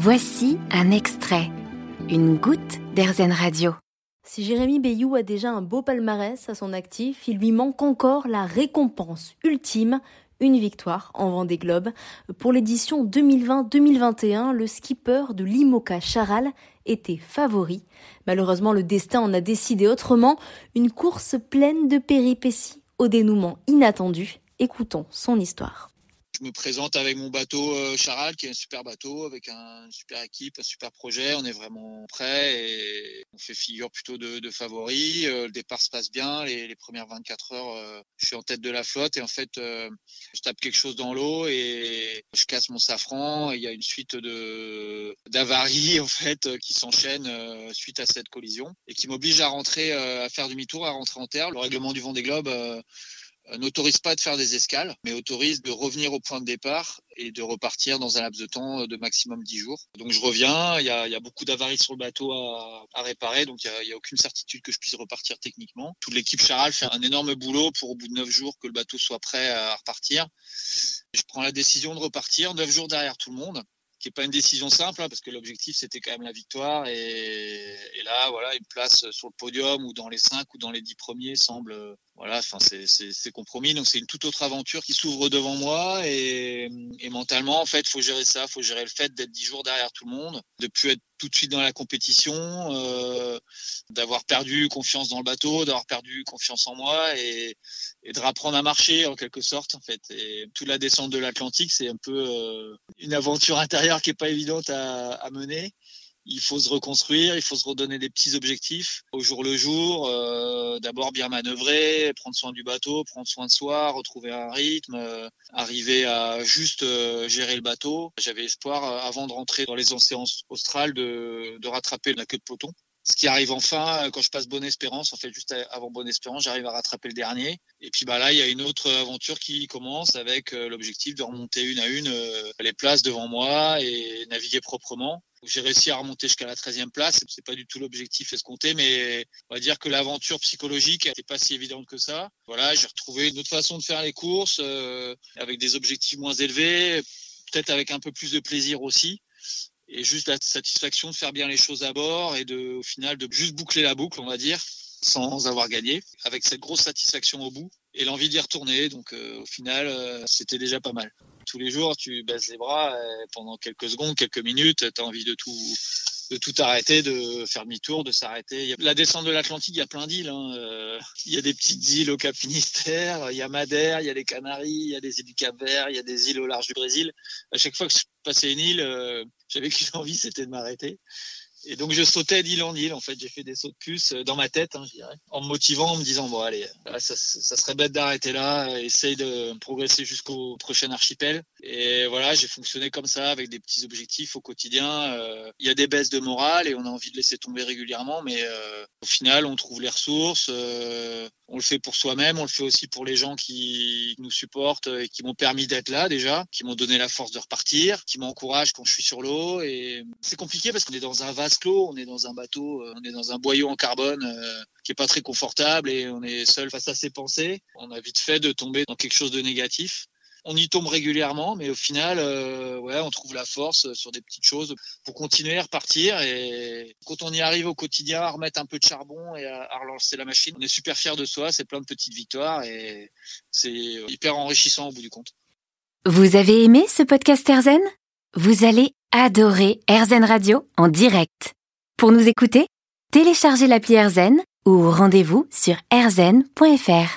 Voici un extrait, une goutte d'Airzen Radio. Si Jérémy Bayou a déjà un beau palmarès à son actif, il lui manque encore la récompense ultime, une victoire en Vendée Globe. Pour l'édition 2020-2021, le skipper de l'IMOCA Charal était favori. Malheureusement, le destin en a décidé autrement. Une course pleine de péripéties au dénouement inattendu. Écoutons son histoire je me présente avec mon bateau euh, Charal, qui est un super bateau, avec un, une super équipe, un super projet. On est vraiment prêt et on fait figure plutôt de, de favori. Euh, le départ se passe bien. Les, premières 24 heures, euh, je suis en tête de la flotte et en fait, je tape quelque chose dans l'eau et je casse mon safran. il y a une suite de d'avaries en fait qui s'enchaînent suite à cette collision et qui m'oblige à rentrer, à faire demi-tour, à rentrer en terre. Le règlement du Vendée Globe euh, n'autorise pas de faire des escales, mais autorise de revenir au point de départ et de repartir dans un laps de temps de maximum 10 jours. Donc je reviens, il y a, beaucoup d'avaries sur le bateau à, réparer, donc il n'y a, aucune certitude que je puisse repartir techniquement. Toute l'équipe Charal fait un énorme boulot pour au bout de 9 jours que le bateau soit prêt à repartir. Je prends la décision de repartir 9 jours derrière tout le monde qui est pas une décision simple hein, parce que l'objectif c'était quand même la victoire et, et, là voilà une place sur le podium ou dans les cinq ou dans les dix premiers semble voilà enfin c'est compromis. Donc c'est une toute autre aventure qui s'ouvre devant moi. Et, et, mentalement en fait faut gérer ça. Faut gérer le fait d'être dix jours derrière tout le monde de plus être tout de suite dans la compétition euh, d'avoir perdu confiance dans le bateau d'avoir perdu confiance en moi et, et de rapprendre à marcher en quelque sorte en fait. Et toute la descente de l'Atlantique c'est un peu euh, une aventure intérieure qui est pas évidente à, à, mener. Il faut se reconstruire, il faut se redonner des petits objectifs au jour le jour. Euh, D'abord bien manœuvrer, prendre soin du bateau, prendre soin de soi, retrouver un rythme, euh, arriver à juste euh, gérer le bateau. J'avais espoir, euh, avant de rentrer dans les océans australes, de, de rattraper la queue de peloton ce qui arrive enfin euh, quand je passe Bonne Espérance. En fait, juste avant Bonne Espérance, j'arrive à rattraper le dernier. Et puis bah là, il y a une autre aventure qui commence avec l'objectif de remonter une à une les places devant moi et naviguer proprement. J'ai réussi à remonter jusqu'à la 13e place. C'est pas du tout l'objectif escompté, mais on va dire que l'aventure psychologique n'était pas si évidente que ça. Voilà, j'ai retrouvé une autre façon de faire les courses euh, avec des objectifs moins élevés, peut-être avec un peu plus de plaisir aussi et juste la satisfaction de faire bien les choses à bord et au final, de juste boucler la boucle, on va dire, sans avoir gagné, avec cette grosse satisfaction au bout et l'envie d'y retourner. Donc, euh, au final, euh, c'était déjà pas mal. Tous les jours, tu baisses les bras et pendant quelques secondes, quelques minutes, tu as envie de tout, de tout arrêter, de faire demi-tour, de s'arrêter. La descente de l'Atlantique, il y a plein d'îles. Hein. Euh, il y a des petites îles au Cap Finistère, il y a Madère, il y a les Canaries, il y a des îles du Cap Vert, il y a des îles au large du Brésil. À chaque fois que je passais une île, euh, j'avais qu'une envie, c'était de m'arrêter. Et donc je sautais d'île en île. En fait, j'ai fait des sauts de puce euh, dans ma tête, hein, je dirais, en me motivant, en me disant bon allez, ça, ça serait bête d'arrêter là. Essaye de progresser jusqu'au prochain archipel. Et voilà, j'ai fonctionné comme ça avec des petits objectifs au quotidien. Euh, il y a des baisses de morale et on a envie de laisser tomber régulièrement, mais euh, au final, on trouve les ressources. Euh, on le fait pour soi-même, on le fait aussi pour les gens qui nous supportent et qui m'ont permis d'être là déjà, qui m'ont donné la force de repartir, qui m'encouragent quand je suis sur l'eau. Et c'est compliqué parce qu'on est dans un vase clos, on est dans un bateau, on est dans un boyau en carbone euh, qui est pas très confortable et on est seul face à ses pensées. On a vite fait de tomber dans quelque chose de négatif on y tombe régulièrement, mais au final, euh, ouais, on trouve la force sur des petites choses pour continuer à repartir. Et quand on y arrive au quotidien, à remettre un peu de charbon et à, relancer la machine, on est super fier de soi. C'est plein de petites victoires et c'est hyper enrichissant au bout du compte. Vous avez aimé ce podcast Erzen Vous allez adorer Erzen Radio en direct. Pour nous écouter, téléchargez l'appli Erzen ou rendez-vous sur erzen.fr.